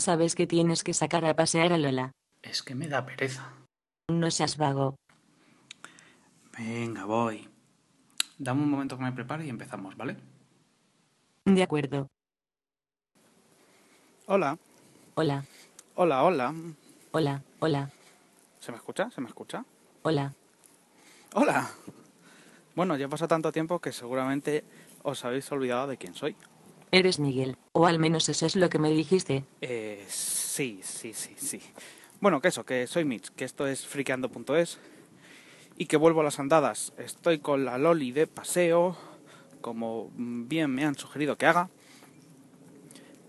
Sabes que tienes que sacar a pasear a Lola. Es que me da pereza. No seas vago. Venga, voy. Dame un momento que me prepare y empezamos, ¿vale? De acuerdo. Hola. Hola, Hola, hola. hola, hola, ¿Se me escucha? ¿Se me escucha? hola. Hola. Bueno, ya pasa tanto tiempo que seguramente os habéis olvidado de quién soy. Eres Miguel, o al menos eso es lo que me dijiste. Eh, sí, sí, sí, sí. Bueno, que eso, que soy Mitch, que esto es friqueando.es y que vuelvo a las andadas. Estoy con la Loli de paseo, como bien me han sugerido que haga.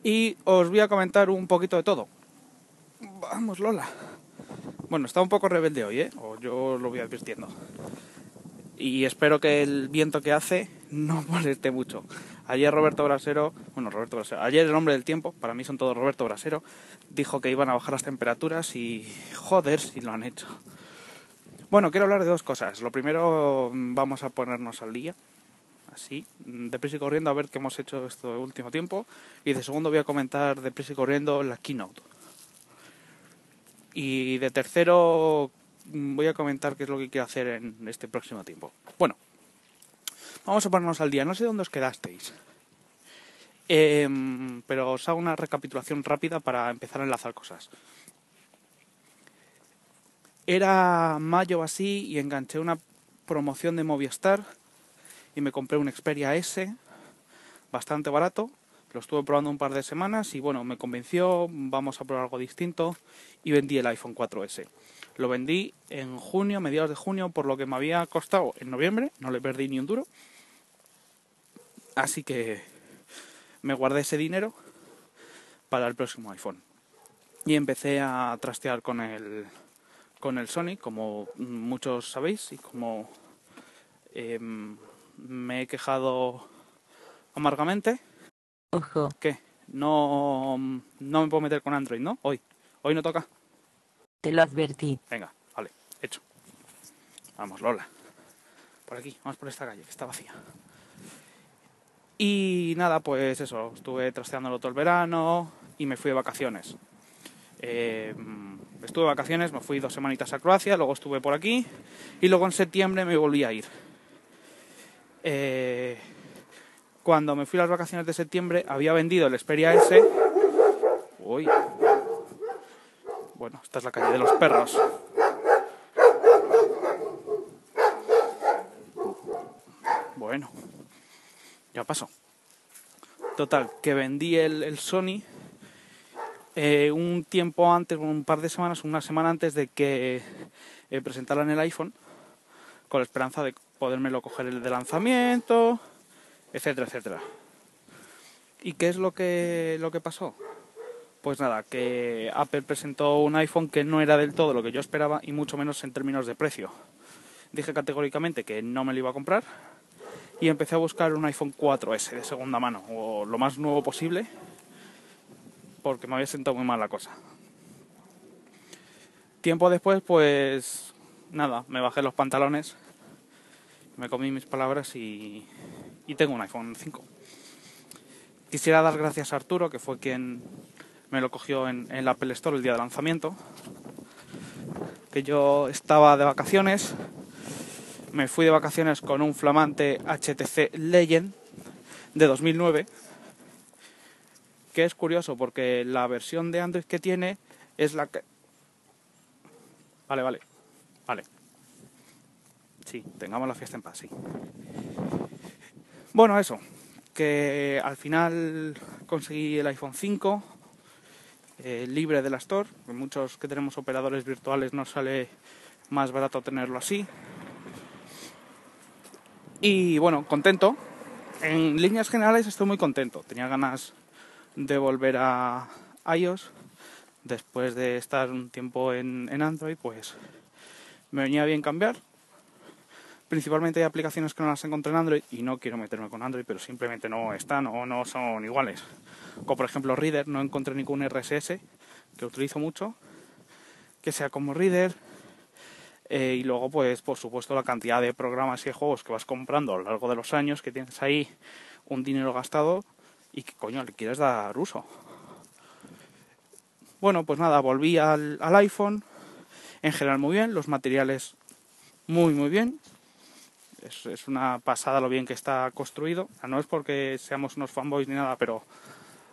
Y os voy a comentar un poquito de todo. Vamos, Lola. Bueno, está un poco rebelde hoy, ¿eh? O yo lo voy advirtiendo. Y espero que el viento que hace no moleste mucho. Ayer Roberto Brasero, bueno, Roberto Brasero, ayer el hombre del tiempo, para mí son todos Roberto Brasero, dijo que iban a bajar las temperaturas y joder si lo han hecho. Bueno, quiero hablar de dos cosas. Lo primero, vamos a ponernos al día, así, deprisa y corriendo, a ver qué hemos hecho este último tiempo. Y de segundo voy a comentar deprisa y corriendo la keynote. Y de tercero voy a comentar qué es lo que quiero hacer en este próximo tiempo. Bueno, vamos a ponernos al día. No sé dónde os quedasteis. Em, pero os hago una recapitulación rápida para empezar a enlazar cosas. Era mayo así y enganché una promoción de Movistar y me compré un Xperia S bastante barato. Lo estuve probando un par de semanas y bueno, me convenció, vamos a probar algo distinto y vendí el iPhone 4S. Lo vendí en junio, mediados de junio, por lo que me había costado en noviembre, no le perdí ni un duro. Así que me guardé ese dinero para el próximo iPhone. Y empecé a trastear con el, con el Sony, como muchos sabéis, y como em, me he quejado amargamente. Ojo, ¿Qué? No, no me puedo meter con Android, ¿no? Hoy. Hoy no toca. te lo advertí. Venga, vale, hecho. Vamos, Lola. Por aquí, vamos por esta calle, que está vacía. Y nada, pues eso, estuve trasteándolo todo el verano y me fui de vacaciones. Eh, estuve de vacaciones, me fui dos semanitas a Croacia, luego estuve por aquí y luego en septiembre me volví a ir. Eh, cuando me fui a las vacaciones de septiembre había vendido el Xperia S. Uy. Bueno, esta es la calle de los perros. Bueno, ya pasó. Total, que vendí el, el Sony eh, un tiempo antes, un par de semanas, una semana antes de que eh, presentaran el iPhone, con la esperanza de podérmelo coger el de lanzamiento, etcétera, etcétera. ¿Y qué es lo que, lo que pasó? Pues nada, que Apple presentó un iPhone que no era del todo lo que yo esperaba y mucho menos en términos de precio. Dije categóricamente que no me lo iba a comprar y empecé a buscar un iPhone 4S de segunda mano o lo más nuevo posible porque me había sentado muy mal la cosa. Tiempo después, pues nada, me bajé los pantalones, me comí mis palabras y, tengo un iPhone 5. Quisiera dar gracias a Arturo, que fue quien me lo cogió en, en el Apple Store el día de lanzamiento. Que yo estaba de vacaciones, me fui de vacaciones con un flamante HTC Legend de 2009, que es curioso porque la versión de Android que tiene es la que... Vale, vale, vale. Sí, tengamos la fiesta en paz. Bueno, eso, que al final conseguí el iPhone 5 eh, libre de la Store. Muchos que tenemos operadores virtuales nos sale más barato tenerlo así. Y bueno, contento. En líneas generales estoy muy contento. Tenía ganas de volver a iOS. Después de estar un tiempo en, en Android, pues me venía bien cambiar. Principalmente hay aplicaciones que no las encontré en Android y no quiero meterme con Android, pero simplemente no están o no son iguales. Como por ejemplo Reader, no encontré ningún RSS que utilizo mucho que sea como Reader. Eh, y luego, pues, por supuesto, la cantidad de programas y de juegos que vas comprando a lo largo de los años, que tienes ahí un dinero gastado y que coño le quieres dar uso. Bueno, pues nada, volví al, al iPhone. En general muy bien, los materiales muy muy bien. Es, es, una pasada lo bien que está construido. No es porque seamos unos fanboys ni nada, pero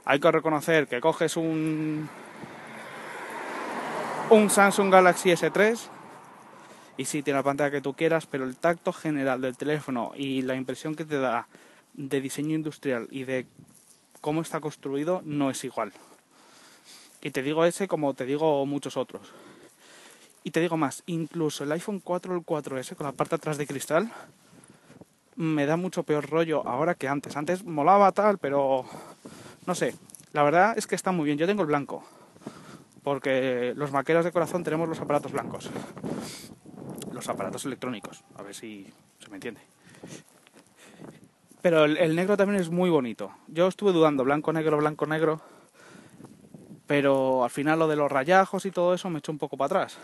hay que reconocer que coges un un Samsung Galaxy S3 y sí tiene la pantalla que tú quieras, pero el tacto general del teléfono y la impresión que te da de diseño industrial y de cómo está construido no es igual. Y te digo ese como te digo muchos otros. Y te digo más, incluso el iPhone 4 o el 4S con la parte atrás de cristal me da mucho peor rollo ahora que antes. Antes molaba tal, pero no sé. La verdad es que está muy bien. Yo tengo el blanco. Porque los maqueros de corazón tenemos los aparatos blancos. Los aparatos electrónicos. A ver si se me entiende. Pero el, negro también es muy bonito. Yo estuve dudando, blanco, negro, blanco, negro. Pero al final lo de los rayajos y todo eso me echó un poco para atrás.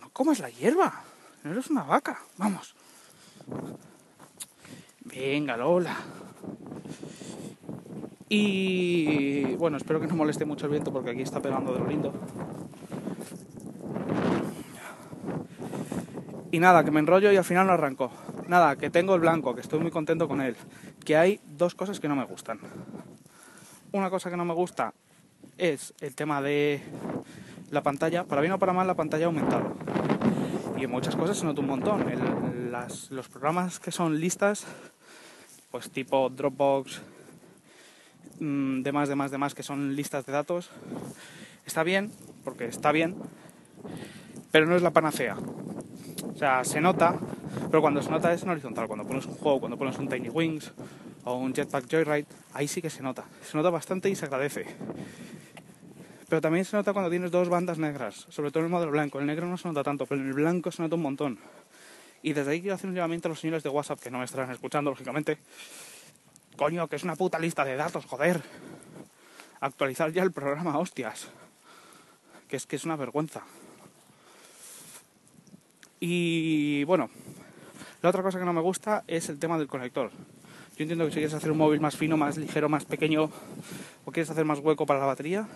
No comas la hierba. No eres una vaca. Vamos. Venga, Lola. Y bueno, espero que no moleste mucho el viento porque aquí está pegando de lo lindo. Y nada, que me enrollo y al final no arranco. Nada, que tengo el blanco, que estoy muy contento con él. Que hay dos cosas que no me gustan. Una cosa que no me gusta es el tema de la pantalla. Para bien o para mal, la pantalla ha aumentado. Y en muchas cosas se nota un montón. Los programas que son listas, pues tipo Dropbox, Mm, demás, demás, demás, que son listas de datos, está bien, porque está bien, pero no es la panacea. O sea, se nota, pero cuando se nota es en horizontal. Cuando pones un juego, cuando pones un Tiny Wings o un Jetpack Joyride, ahí sí que se nota. Se nota bastante y se agradece. Pero también se nota cuando tienes dos bandas negras, sobre todo en el modelo blanco. El negro no se nota tanto, pero en el blanco se nota un montón. Y desde ahí quiero hacer un llamamiento a los señores de WhatsApp que no me estarán escuchando, lógicamente, Coño, que es una puta lista de datos, joder. Actualizar ya el programa, hostias. Que es que es una vergüenza. Y bueno, la otra cosa que no me gusta es el tema del conector. Yo entiendo que si quieres hacer un móvil más fino, más ligero, más pequeño, o quieres hacer más hueco para la batería,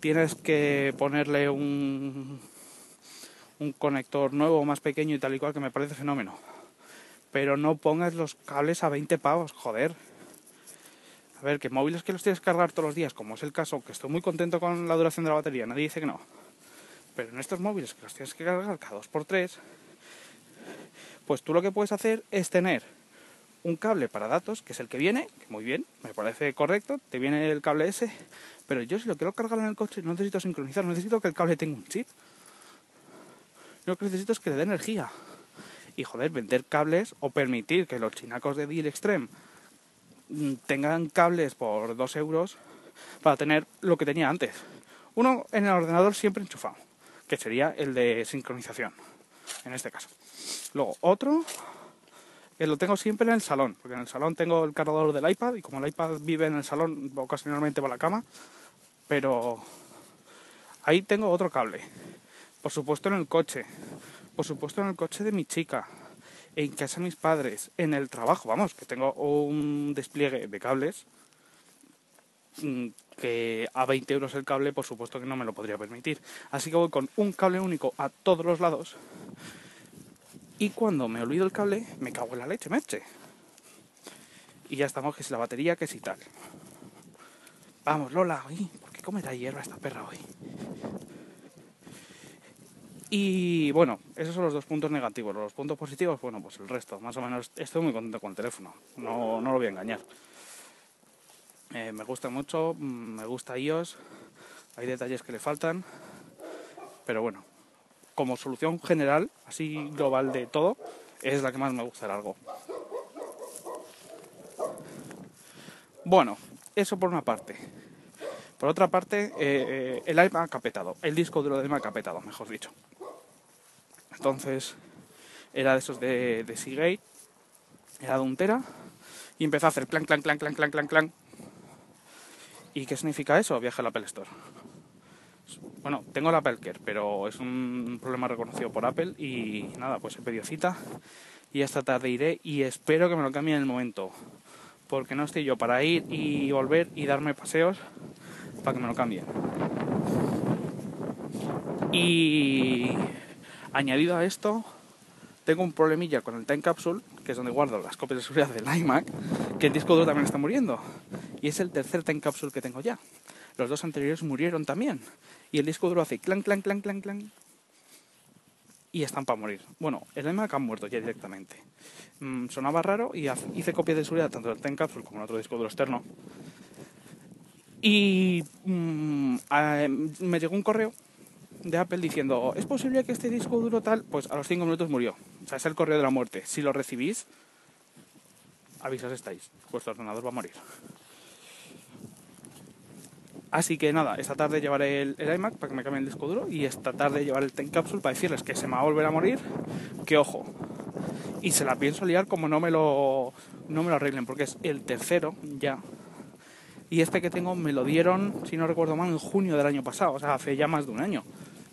tienes que ponerle un, un conector nuevo, más pequeño y tal y cual, que me parece fenómeno pero no pongas los cables a 20 pavos, joder. A ver, que móviles que los tienes que cargar todos los días, como es el caso, que estoy muy contento con la duración de la batería, nadie dice que no. Pero en estos móviles que los tienes que cargar cada 2x3, pues tú lo que puedes hacer es tener un cable para datos, que es el que viene, que muy bien, me parece correcto, te viene el cable ese, pero yo si lo quiero cargar en el coche no necesito sincronizar, necesito que el cable tenga un chip. Lo que necesito es que le dé energía y joder, vender cables o permitir que los chinacos de Deal Extreme mm, tengan cables por 2 euros para tener lo que tenía antes. Uno en el ordenador siempre enchufado, que sería el de sincronización, en este caso. Luego otro que lo tengo siempre en el salón, porque en el salón tengo el cargador del iPad y como el iPad vive en el salón, ocasionalmente va a la cama, pero ahí tengo otro cable. Por supuesto en el coche, por supuesto en el coche de mi chica, en casa de mis padres, en el trabajo, vamos, que tengo un despliegue de cables que a 20 euros el cable, por supuesto que no me lo podría permitir. Así que voy con un cable único a todos los lados. Y cuando me olvido el cable, me cago en la leche, meche. Y ya estamos, que es la batería, que y tal. Vamos, Lola, ¿por qué comerá hierba esta perra hoy? Y bueno, esos son los dos puntos negativos. Los puntos positivos, bueno, pues el resto. Más o menos estoy muy contento con el teléfono. No, no lo voy a engañar. Eh, me gusta mucho, mm, me gusta iOS. Hay detalles que le faltan. Pero bueno, como solución general, así global de todo, es la que más me gusta el algo. Bueno, eso por una parte. Por otra parte, eh, eh, el iMac ha petado, el disco duro del iMac ha petado, mejor dicho. Entonces era de esos de, de Seagate, era de un tera, y empezó a hacer clan, clan, clan, clan, clan, clan, clan. ¿Y qué significa eso? Viaje al Apple Store. Bueno, tengo el Apple Care, pero es un problema reconocido por Apple y nada, pues he pedido cita y esta tarde iré y espero que me lo cambien en el momento. Porque no estoy yo para ir y volver y darme paseos para que me lo cambien. Y añadido a esto, tengo un problemilla con el Time Capsule, que es donde guardo las copias de seguridad del iMac, que el disco duro también está muriendo. Y es el tercer Time Capsule que tengo ya. Los dos anteriores murieron también. Y el disco duro hace clan, clan, clan, clan, clan. Y están para morir. Bueno, el iMac ha muerto ya directamente. Mm, sonaba raro y hice copias de seguridad tanto del Time Capsule como el otro disco duro externo. Y mm, me llegó un correo de Apple diciendo, ¿es posible que este disco duro tal? Pues a los 5 minutos murió. O sea, es el correo de la muerte. Si lo recibís, avisas estáis. Vuestro ordenador va a morir. Así que nada, esta tarde llevaré el, iMac para que me cambien el disco duro y esta tarde llevaré el Time Capsule para decirles que se me va a volver a morir, que ojo. Y se la pienso liar como no me lo, no me lo arreglen, porque es el tercero ya. Y este que tengo me lo dieron, si no recuerdo mal, en junio del año pasado, o sea, hace ya más de un año.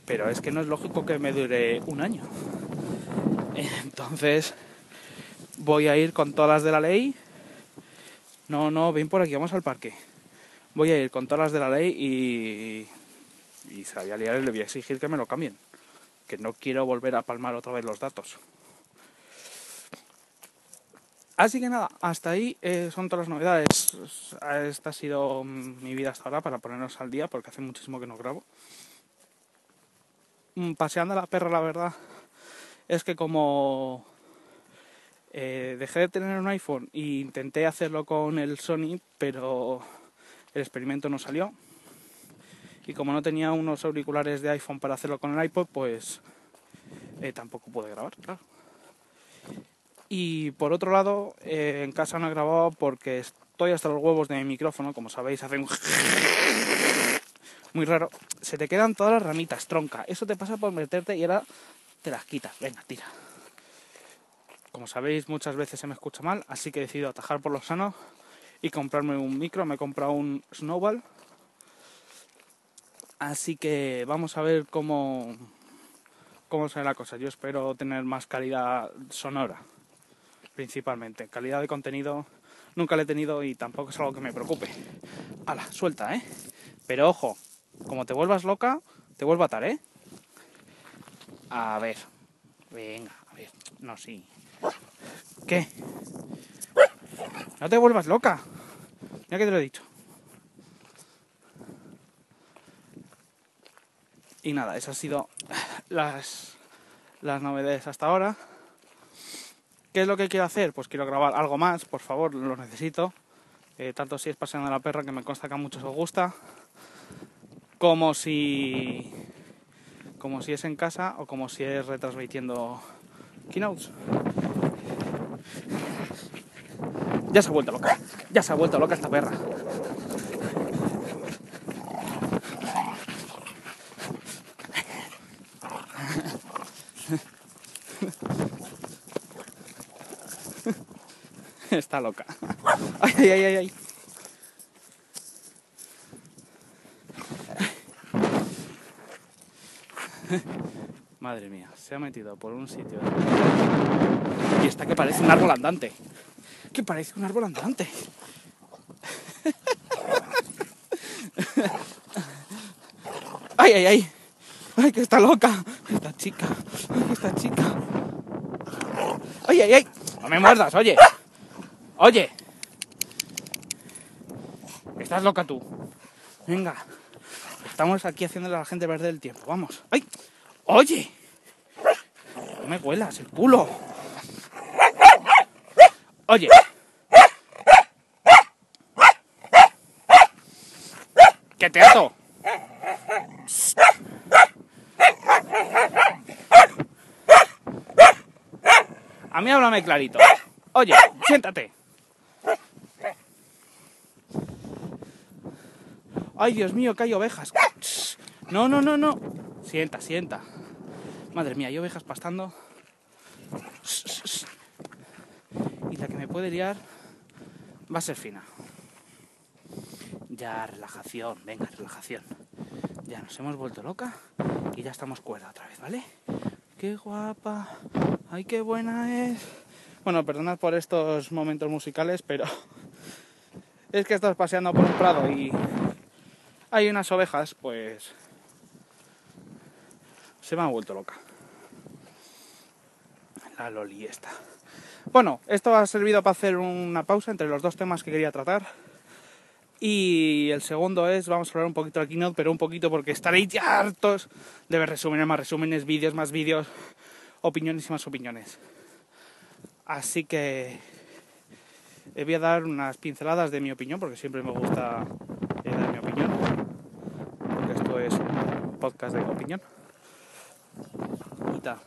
Pero es que no es lógico que me dure un año. Entonces, voy a ir con todas las de la ley. No, no, ven por aquí, vamos al parque voy a ir con todas las de la ley y, y se liar le voy a exigir que me lo cambien. Que no quiero volver a palmar otra vez los datos. Así que nada, hasta ahí eh, son todas las novedades. Esta ha sido mi vida hasta ahora para ponernos al día porque hace muchísimo que no grabo. Mm, paseando la perra, la verdad, es que como eh, dejé de tener un iPhone e intenté hacerlo con el Sony, pero el experimento no salió. Y como no tenía unos auriculares de iPhone para hacerlo con el iPod, pues eh, tampoco pude grabar, Y por otro lado, eh, en casa no he grabado porque estoy hasta los huevos de mi micrófono, como sabéis, hace un muy raro. Se te quedan todas las ramitas, tronca. Eso te pasa por meterte y ahora te las quitas. Venga, tira. Como sabéis, muchas veces se me escucha mal, así que he decidido atajar por lo sano y comprarme un micro. Me he comprado un Snowball. Así que vamos a ver cómo, cómo sale la cosa. Yo espero tener más calidad sonora, principalmente. Calidad de contenido nunca la he tenido y tampoco es algo que me preocupe. Hala, suelta, ¿eh? Pero ojo, como te vuelvas loca, te vuelvo a atar, ¿eh? A ver. Venga, a ver. No, sí. ¿Qué? No te vuelvas loca. Ya que te lo he dicho. Y nada, esas han sido las, las novedades hasta ahora. ¿Qué es lo que quiero hacer? Pues quiero grabar algo más, por favor, lo necesito. Eh, tanto si es paseando a la perra, que me consta que a muchos os gusta, como si como si es en casa o como si es retransmitiendo keynotes. Ya se ha vuelto loca. Ya se ha vuelto loca esta perra. Está loca. Ay, ay, ay, ay. Madre mía, se ha metido por un sitio. Y está que parece un árbol andante que parece un árbol andante. ¡Ay, ay, ay! ¡Ay, que está loca! Esta chica, ay, esta chica. ¡Ay, ay, ay! ¡No me muerdas, oye! ¡Oye! Estás loca tú. Venga. Estamos aquí haciéndole a la gente perder el tiempo. Vamos. ¡Ay! ¡Oye! No me huelas el culo. Oye. ¡Que te ato! A mí háblame clarito. Oye, siéntate. Ay, Dios mío, que hay ovejas. No, no, no, no. Sienta, sienta. Madre mía, hay ovejas pastando la que me puede liar va a ser fina. Ya, relajación, venga, relajación. Ya nos hemos vuelto loca y ya estamos cuerda otra vez, ¿vale? ¡Qué guapa! ¡Ay, qué buena es! Bueno, perdonad por estos momentos musicales, pero es que estás paseando por un prado y hay unas ovejas, pues se me ha vuelto loca. La loli esta. Bueno, esto ha servido para hacer una pausa entre los dos temas que quería tratar. Y el segundo es, vamos a hablar un poquito del keynote, pero un poquito porque estaréis ya hartos de ver resúmenes, más resúmenes, vídeos, más vídeos, opiniones y más opiniones. Así que eh, voy a dar unas pinceladas de mi opinión, porque siempre me gusta eh, dar mi opinión, porque esto es un podcast de opinión. Y tal.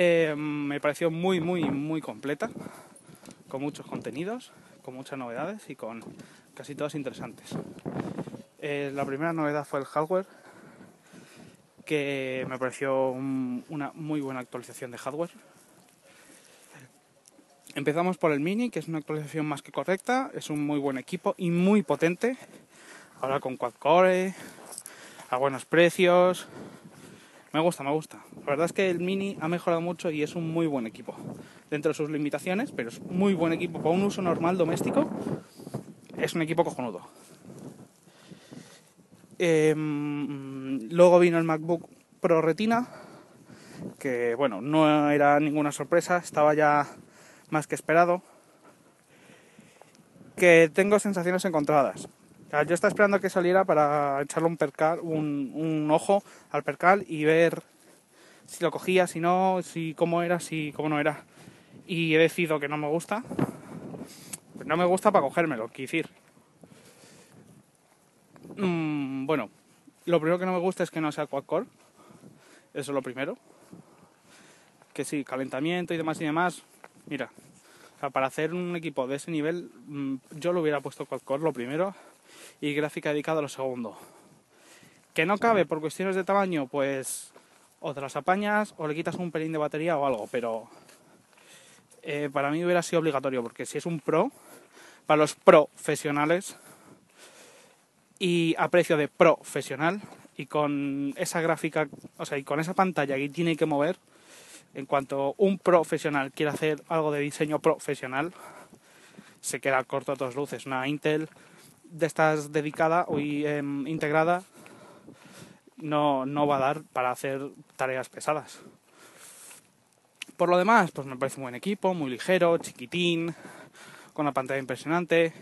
Eh, me pareció muy, muy, muy completa, con muchos contenidos, con muchas novedades y con casi todas interesantes. Eh, la primera novedad fue el hardware, que me pareció un- una muy buena actualización de hardware. Empezamos por el Mini, que es una actualización más que correcta, es un muy buen equipo y muy potente. Ahora con quad core, a buenos precios. Me gusta, me gusta. La verdad es que el Mini ha mejorado mucho y es un muy buen equipo. Dentro de sus limitaciones, pero es muy buen equipo para un uso normal doméstico. Es un equipo cojonudo. Em, luego vino el MacBook Pro Retina, que bueno, no era ninguna sorpresa, estaba ya más que esperado. Que tengo sensaciones encontradas. Yo estaba esperando que saliera para echarle un percal, un, ojo al percal y ver si lo cogía, si no, si cómo era, si cómo no era. Y he decidido que no me gusta. Pues no me gusta para cogérmelo, quiero decir. Mm, bueno, lo primero que no me gusta es que no sea quad core. Eso es lo primero. Que sí, calentamiento y demás y demás. Mira, para hacer un equipo de ese nivel, mm, yo lo hubiera puesto quad core lo primero y gráfica dedicada lo segundo. Que no cabe por cuestiones de tamaño, pues o te las apañas o le quitas un pelín de batería o algo, pero eh, para mí hubiera sido obligatorio porque si es un pro, para los profesionales y a precio de profesional y con esa gráfica, o sea, y con esa pantalla que tiene que mover, en cuanto un profesional quiere hacer algo de diseño profesional, se queda corto a todas luces. Una Intel de estas dedicada o em, integrada no, no va a dar para hacer tareas pesadas. Por lo demás, pues me parece un buen equipo, muy ligero, chiquitín, con una pantalla impresionante,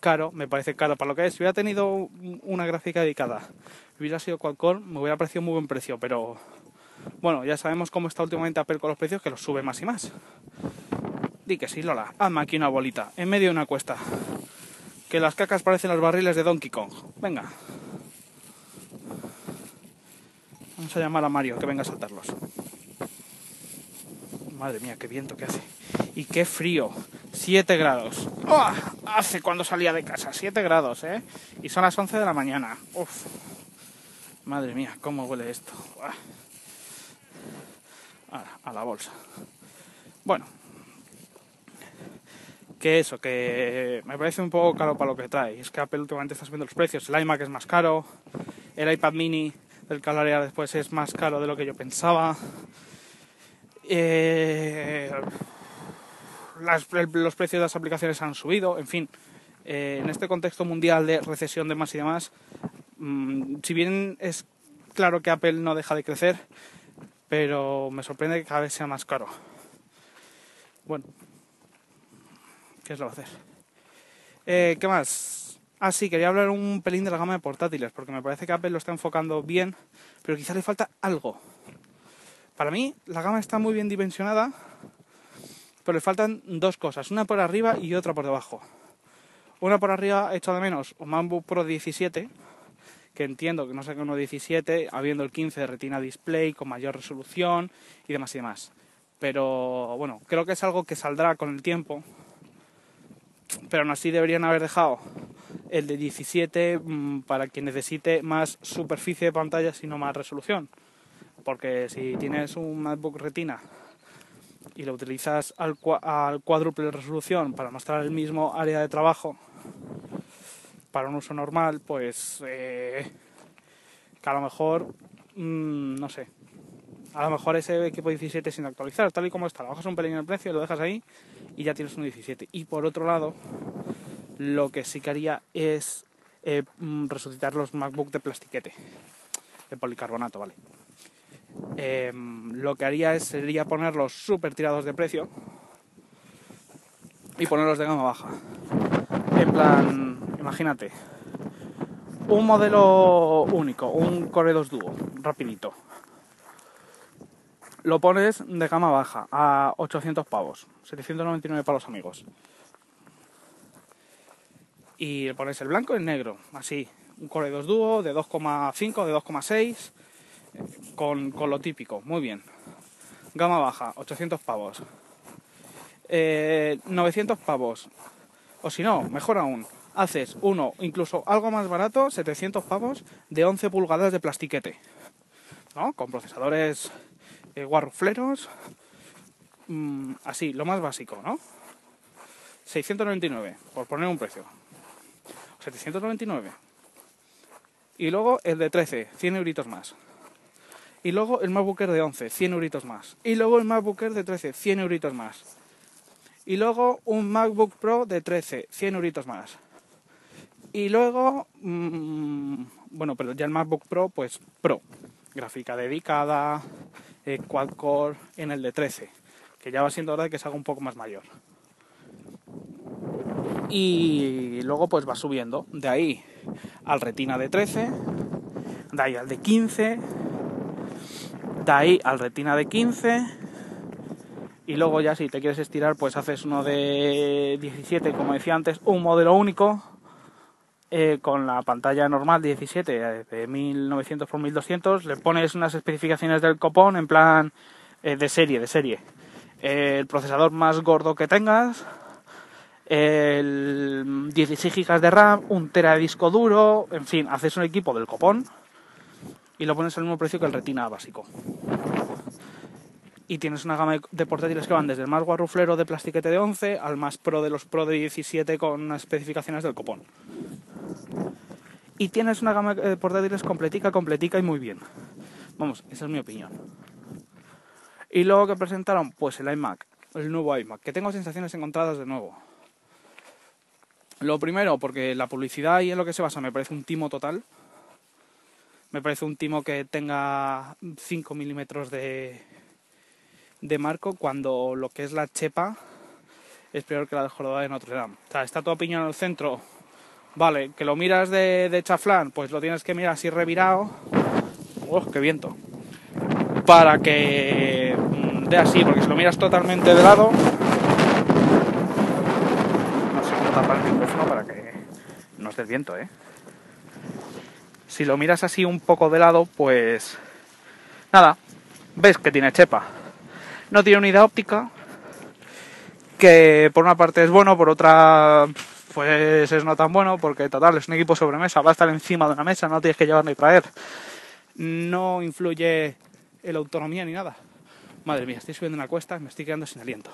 caro, me parece caro para lo que es. Si hubiera tenido una gráfica dedicada, hubiera sido Qualcomm, me hubiera parecido muy buen precio, pero bueno, ya sabemos cómo está últimamente Apple con los precios, que los sube más y más. Di que sí, Lola, hazme aquí una bolita, en medio de una cuesta. Que las cacas parecen los barriles de Donkey Kong. Venga. Vamos a llamar a Mario que venga a saltarlos. Madre mía, qué viento que hace. Y qué frío. 7 grados. ¡Oh! Hace cuando salía de casa. 7 grados, ¿eh? Y son las 11 de la mañana. Uf. Madre mía, cómo huele esto. Ahora, a la bolsa. Bueno. Que eso, que me parece un poco caro para lo que trae. Es que Apple últimamente está subiendo los precios. El iMac es más caro. El iPad mini del que hablaré después es más caro de lo que yo pensaba. Eh, los precios de las aplicaciones han subido, en fin, eh, en este contexto mundial de recesión, demás y demás, mm, si bien es claro que Apple no deja de crecer, pero me sorprende que cada vez sea más caro. Bueno, ¿qué es lo que hacer? Eh, ¿Qué más? Ah, sí, quería hablar un pelín de la gama de portátiles, porque me parece que Apple lo está enfocando bien, pero quizá le falta algo. Para mí, la gama está muy bien dimensionada, pero le faltan dos cosas, una por arriba y otra por debajo. Una por arriba, hecho de menos, un MacBook Pro 17, que entiendo que no saque uno 17, habiendo el 15 de Retina Display con mayor resolución y demás y demás. Pero bueno, creo que es algo que saldrá con el tiempo. Pero aún así deberían haber dejado el de 17 mm, para quien necesite más superficie de pantalla y no más resolución. Porque si tienes un MacBook Retina y lo utilizas al, al cuádruple de resolución para mostrar el mismo área de trabajo para un uso normal, pues eh, que a lo mejor, mm, no sé, a lo mejor ese equipo 17 sin actualizar, tal y como está, lo bajas un pelín en el precio, lo dejas ahí y ya tienes un 17. Y por otro lado, lo que sí que haría es eh, mm, resucitar los MacBook de plastiquete, de policarbonato, ¿vale? Em, lo que haría es, sería ponerlos súper tirados de precio y ponerlos de gama baja. En plan, imagínate, un modelo único, un Core 2 Duo, rapidito. Lo pones de gama baja a 800 pavos, 799 para los amigos. Y le pones el blanco y el negro, así. Un Core 2 Duo de 2,5, de 2,6, con, con lo típico, muy bien. Gama baja, 800 pavos. Eh, 900 pavos. O si no, mejor aún, haces uno, incluso algo más barato, 700 pavos, de 11 pulgadas de plastiquete. ¿No? Con procesadores eh, mm, así, lo más básico, ¿no? 699, por poner un precio. 799. Y luego el de 13, 100 euritos más. Y luego el MacBook Air de 11, 100 euritos más. Y luego el MacBook Air de 13, 100 euritos más. Y luego un MacBook Pro de 13, 100 euritos más. Y luego, mm, bueno, pero ya el MacBook Pro, pues Pro. Gráfica dedicada, eh, quad core en el de 13. Que ya va siendo hora de que se haga un poco más mayor. Y luego pues va subiendo. De ahí al retina de 13. De ahí al de 15. De ahí al retina de 15. Y luego ya si te quieres estirar pues haces uno de 17, como decía antes, un modelo único. Eh, con la pantalla normal 17 eh, de 1900 por 1200 le pones unas especificaciones del copón en plan eh, de serie, de serie. El procesador más gordo que tengas, el 16 GB de RAM, un tera de disco duro, en fin, haces un equipo del copón y lo pones al mismo precio que el Retina básico. Y tienes una gama de portátiles que van desde el más guarruflero de plastiquete de 11 al más pro de los pro de 17 con unas especificaciones del copón. Y tienes una gama de portátiles completica, completica y muy bien. Vamos, esa es mi opinión. Y luego que presentaron, pues el iMac, el nuevo iMac, que tengo sensaciones encontradas de nuevo. Lo primero, porque la publicidad y en lo que se basa me parece un timo total. Me parece un timo que tenga 5 milímetros de, de marco cuando lo que es la chepa es peor que la del jorobado de Notre Dame. O sea, está tu opinión en el centro. Vale, que lo miras de, de chaflán, pues lo tienes que mirar así revirado. ¡Oh, qué viento! Para que mm, dé así, porque si lo miras totalmente de lado, no sé cómo tapar el micrófono para que no esté el viento, ¿eh? Si lo miras así un poco de lado, pues nada, ves que tiene chepa. No tiene unidad óptica, que por una parte es bueno, por otra pues es no tan bueno, porque total es un equipo sobremesa, va a estar encima de una mesa, no tienes que llevar ni traer. No influye la autonomía ni nada. Madre mía, estoy subiendo una cuesta me estoy quedando sin aliento.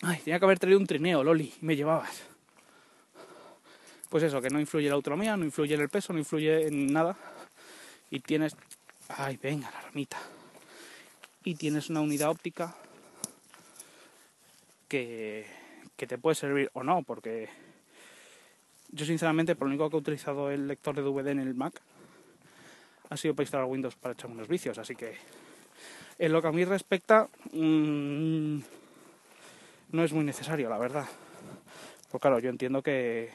Ay, tenía que haber traído un trineo, Loli, y me llevabas. Pues eso, que no influye la autonomía, no influye en el peso, no influye en nada. Y tienes... Ay, venga, la ramita. Y tienes una unidad óptica que, que te puede servir o no, porque yo sinceramente por lo único que he utilizado el lector de DVD en el Mac ha sido para instalar Windows para echar unos vicios, así que en lo que a mí respecta mm, no es muy necesario, la verdad. Pues claro, yo entiendo que,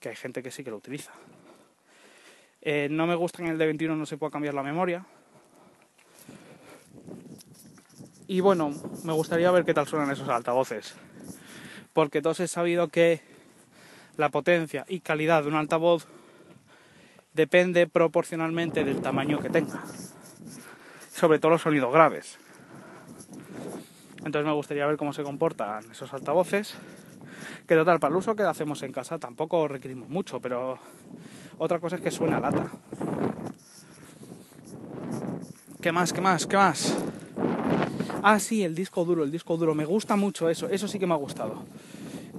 que hay gente que sí que lo utiliza. Eh, no me gusta que en el de 21 no se pueda cambiar la memoria. Y bueno, me gustaría ver qué tal suenan esos altavoces. Porque todos he sabido que la potencia y calidad de un altavoz depende proporcionalmente del tamaño que tenga. Sobre todo los sonidos graves. Entonces me gustaría ver cómo se comportan esos altavoces. Que total, para el uso que hacemos en casa tampoco requerimos mucho, pero otra cosa es que suena lata. ¿Qué más? ¿Qué más? ¿Qué más? Ah, sí, el disco duro, el disco duro. Me gusta mucho eso, eso sí que me ha gustado.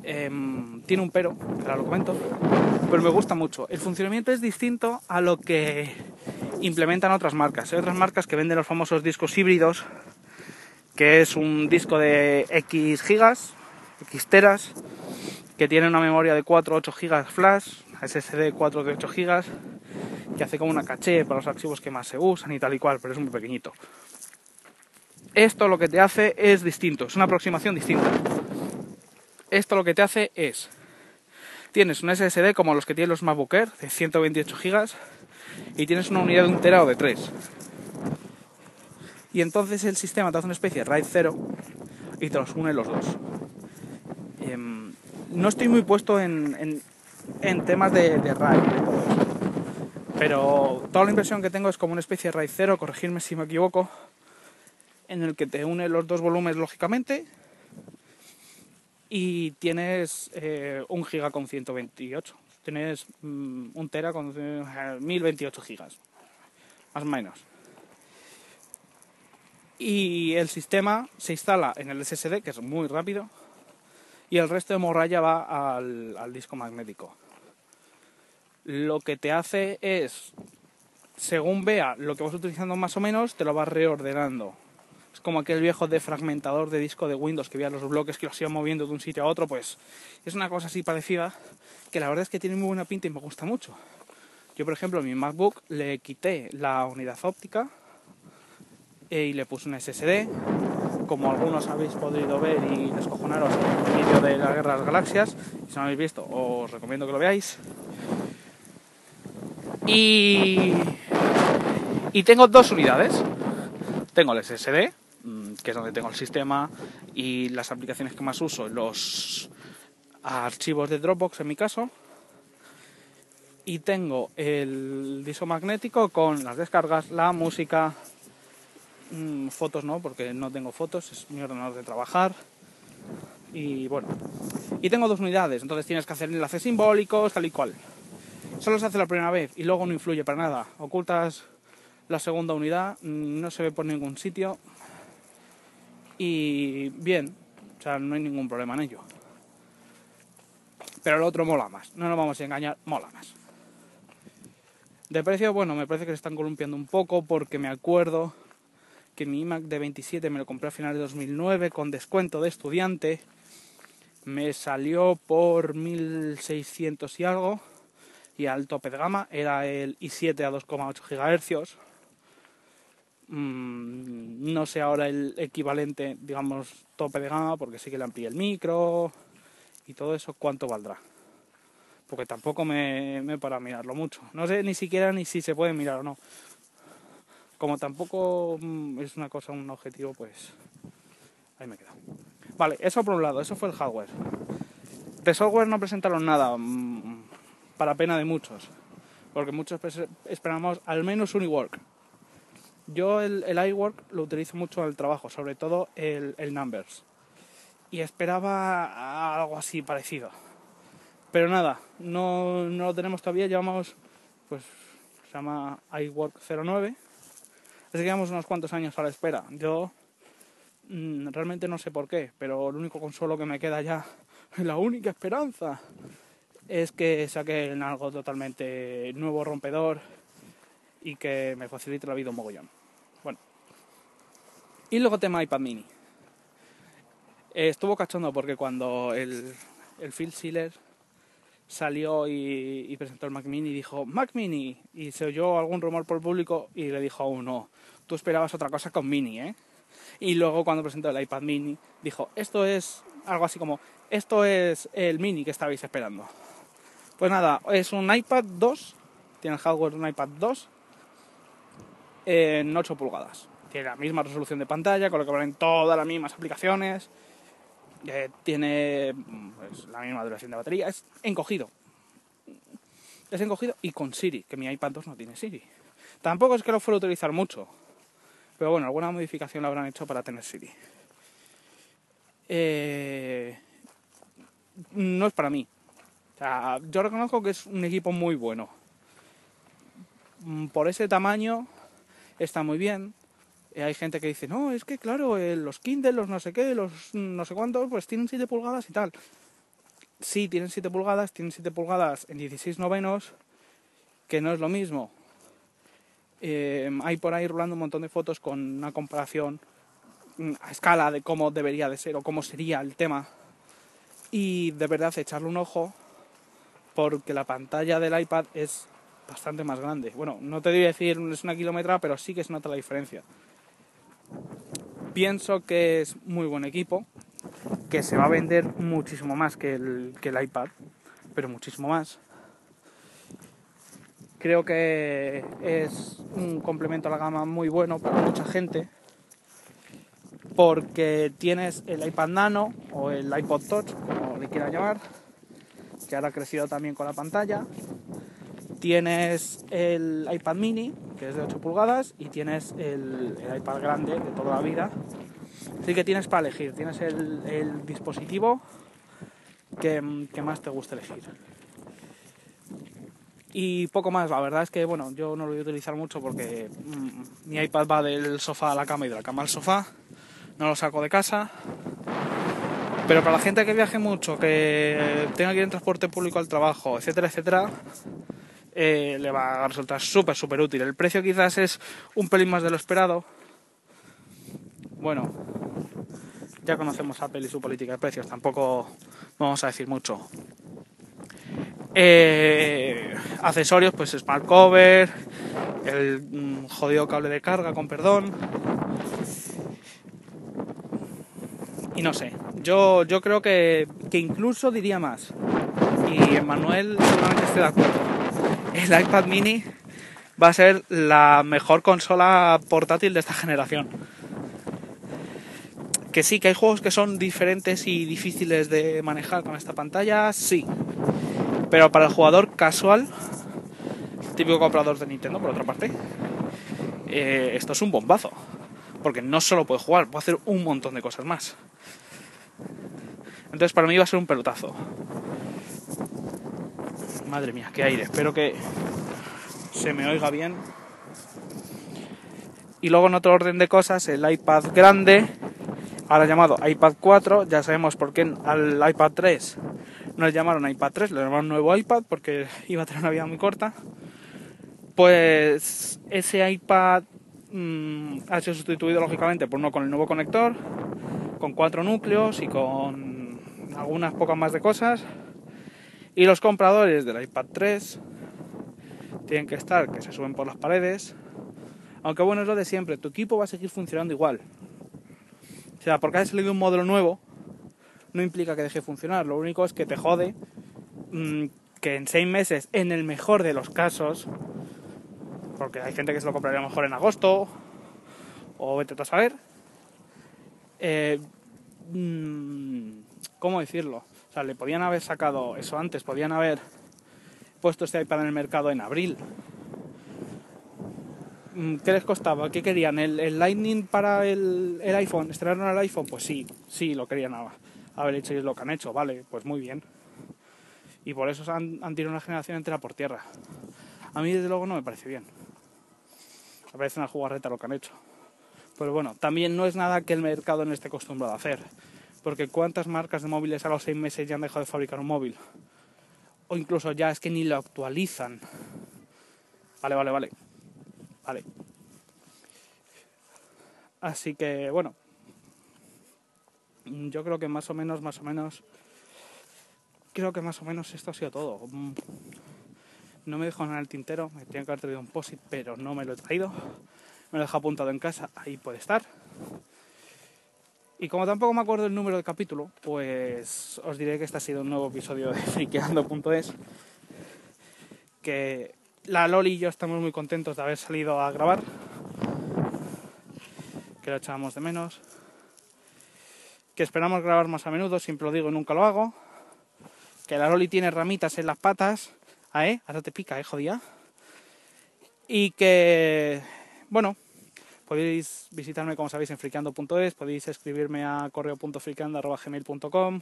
Em, tiene un pero, ahora lo comento, pero me gusta mucho. El funcionamiento es distinto a lo que implementan otras marcas. Hay otras marcas que venden los famosos discos híbridos, que es un disco de X gigas, X teras, que tiene una memoria de 4 8 GB flash, SSD 4 de 8 GB, que hace como una caché para los archivos que más se usan y tal y cual, pero es muy pequeñito. Esto lo que te hace es distinto, es una aproximación distinta. Esto lo que te hace es, tienes un SSD como los que tienen los MacBook de 128 GB, y tienes una unidad de un tera o de 3. Y entonces el sistema te hace una especie de RAID 0 y te los une los dos. Em, no estoy muy puesto en, en, temas de, de RAID pero toda la impresión que tengo es como una especie de RAID 0, corregirme si me equivoco, en el que te une los dos volúmenes lógicamente y tienes eh, un giga con 128. Tienes mm, un tera con 1028 eh, gigas, más o menos. Y el sistema se instala en el SSD, que es muy rápido, y el resto de morralla va al, al disco magnético. Lo que te hace es, según vea lo que vas utilizando más o menos, te lo va reordenando es como aquel viejo defragmentador de disco de Windows que veía los bloques que los iba moviendo de un sitio a otro, pues es una cosa así parecida que la verdad es que tiene muy buena pinta y me gusta mucho. Yo, por ejemplo, en mi MacBook le quité la unidad óptica e, y le puse un SSD. Como algunos habéis podido ver y descojonaros en el vídeo de la Guerra de las Galaxias, si no habéis visto, os recomiendo que lo veáis. Y, y tengo dos unidades. Tengo el SSD, que es donde tengo el sistema y las aplicaciones que más uso, los archivos de Dropbox en mi caso. Y tengo el disco magnético con las descargas, la música, mm, fotos no, porque no tengo fotos, es mi ordenador de trabajar. Y bueno, y tengo dos unidades, entonces tienes que hacer enlaces simbólicos, tal y cual. Solo se hace la primera vez y luego no influye para nada. Ocultas la segunda unidad, mm, no se ve por ningún sitio, y bien, o sea, no hay ningún problema en ello. Pero el otro mola más, no nos vamos a engañar, mola más. De precio, bueno, me parece que se están columpiando un poco porque me acuerdo que mi iMac de 27 me lo compré a finales de 2009 con descuento de estudiante. Me salió por 1600 y algo. Y al tope de gama era el i7 a 2,8 GHz Mm, no sé ahora el equivalente, digamos, tope de gama, porque sí que le amplié el micro y todo eso, ¿cuánto valdrá? Porque tampoco me, para mirarlo mucho. No sé ni siquiera ni si se puede mirar o no. Como tampoco mm, es una cosa, un objetivo, pues ahí me quedo. Vale, eso por un lado, eso fue el hardware. De software no presentaron nada, mm, para pena de muchos, porque muchos esperamos al menos un work yo el, el iWork lo utilizo mucho el trabajo, sobre todo el, el Numbers. Y esperaba algo así parecido. Pero nada, no, no lo tenemos todavía, llevamos, pues, se llama iWork 09. Así que llevamos unos cuantos años a la espera. Yo mm, realmente no sé por qué, pero el único consuelo que me queda ya, la única esperanza, es que saquen algo totalmente nuevo, rompedor y que me facilite la vida un mogollón. Bueno. Y luego tema iPad mini. estuvo cachondo porque cuando el, el Phil Schiller salió y, presentó el Mac Mini dijo Mac Mini y se oyó algún rumor por el público y le dijo a uno tú esperabas otra cosa con Mini, ¿eh? Y luego cuando presentó el iPad Mini dijo esto es algo así como esto es el Mini que estabais esperando. Pues nada, es un iPad 2, tiene el hardware de un iPad 2 en 8 pulgadas. Tiene la misma resolución de pantalla, con lo que valen todas las mismas aplicaciones. Eh, tiene pues, la misma duración de batería. Es encogido. Es encogido y con Siri, que mi iPad 2 no tiene Siri. Tampoco es que lo fuera a utilizar mucho. Pero bueno, alguna modificación lo habrán hecho para tener Siri. Eh, no es para mí. Yo reconozco que es un equipo muy bueno. Mm, por ese tamaño está muy bien. Eh, hay gente que dice, no, es que claro, eh, los Kindle, los no sé qué, los no sé cuántos, pues tienen 7 pulgadas y tal. Sí, tienen 7 pulgadas, tienen 7 pulgadas en 16 novenos, que no es lo mismo. Eh, hay por ahí rolando un montón de fotos con una comparación mm, a escala de cómo debería de ser o cómo sería el tema. y de verdad echarle un ojo porque la pantalla del iPad es bastante más grande. Bueno, no te voy a decir es una kilómetra, pero sí que se nota la diferencia. Pienso que es muy buen equipo, que se va a vender muchísimo más que el, que el iPad, pero muchísimo más. Creo que es un complemento a la gama muy bueno para mucha gente porque tienes el iPad Nano o el iPod Touch, como le quieran llamar, que ahora ha crecido también con la pantalla. Tienes el iPad mini, que es de 8 pulgadas, y tienes el, iPad grande de toda la vida. Así que tienes para elegir, tienes el, dispositivo que, más te gusta elegir. Y poco más, la verdad es que bueno, yo no lo voy a utilizar mucho porque mm, mi iPad va del sofá a la cama y de la cama al sofá no lo saco de casa. Pero para la gente que viaje mucho, que tenga que ir en transporte público al trabajo, etcétera, etcétera, eh, le va a resultar súper, súper útil. El precio quizás es un pelín más de lo esperado. Bueno, ya conocemos a Apple y su política de precios, tampoco vamos a decir mucho. Eh, accesorios, pues Smart Cover, el mm, jodido cable de carga, con perdón, y no sé, yo, yo creo que, que incluso diría más. Y Manuel seguramente esté de acuerdo. El iPad mini va a ser la mejor consola portátil de esta generación. Que sí, que hay juegos que son diferentes y difíciles de manejar con esta pantalla, sí. Pero para el jugador casual, típico comprador de Nintendo, por otra parte, eh, esto es un bombazo. Porque no solo puede jugar, puede hacer un montón de cosas más. Entonces para mí va a ser un pelotazo. Madre mía, qué aire. Espero que se me oiga bien. Y luego en otro orden de cosas, el iPad grande, ahora llamado iPad 4, ya sabemos por qué al iPad 3 no le llamaron iPad 3, le llamaron nuevo iPad porque iba a tener una vida muy corta. Pues ese iPad mm, ha sido sustituido lógicamente por uno con el nuevo conector, con cuatro núcleos y con algunas pocas más de cosas. Y los compradores del iPad 3 tienen que estar, que se suben por las paredes. Aunque bueno, es lo de siempre, tu equipo va a seguir funcionando igual. O sea, porque has salido un modelo nuevo, no implica que deje de funcionar. Lo único es que te jode mm, que en seis meses, en el mejor de los casos, porque hay gente que se lo compraría mejor en agosto, o vete a saber, eh, mm, ¿Cómo decirlo? O sea, le podían haber sacado eso antes, podían haber puesto este iPad en el mercado en abril. Mm, ¿Qué les costaba? ¿Qué querían? ¿El, Lightning para el, iPhone? ¿Estrenaron el iPhone? Pues sí, sí, lo querían haber hecho y es lo que han hecho, vale, pues muy bien. Y por eso han, han tirado una generación entera por tierra. A mí desde luego no me parece bien. Me parece una jugarreta lo que han hecho. Pero bueno, también no es nada que el mercado no esté acostumbrado a hacer. Porque cuántas marcas de móviles a los seis meses ya han dejado de fabricar un móvil. O incluso ya es que ni lo actualizan. Vale, vale, vale. Vale. Así que bueno. Yo creo que más o menos, más o menos. Creo que más o menos esto ha sido todo. No me dejo nada en el tintero. Me tenía que haber traído un posit, pero no me lo he traído. Me lo he dejado apuntado en casa. Ahí puede estar. Y como tampoco me acuerdo el número del capítulo, pues os diré que este ha sido un nuevo episodio de friqueando.es. Que la Loli y yo estamos muy contentos de haber salido a grabar. Que lo echábamos de menos. Que esperamos grabar más a menudo, siempre lo digo nunca lo hago. Que la Loli tiene ramitas en las patas. Ah, ¿eh? Ahora te pica, ¿eh? Jodía. Y que, bueno, Podéis visitarme, como sabéis, en friqueando.es, podéis escribirme a correo.friqueando.gmail.com,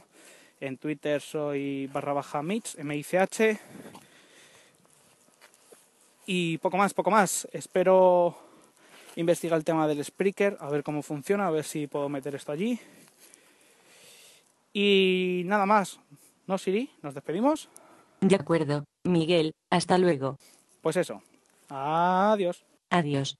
en Twitter soy barra baja Mitch, M-I-C-H, y poco más, poco más. Espero investigar el tema del Spreaker, a ver cómo funciona, a ver si puedo meter esto allí. Y nada más. ¿No, Siri? ¿Nos despedimos? De acuerdo, Miguel. Hasta luego. Pues eso. Adiós. Adiós.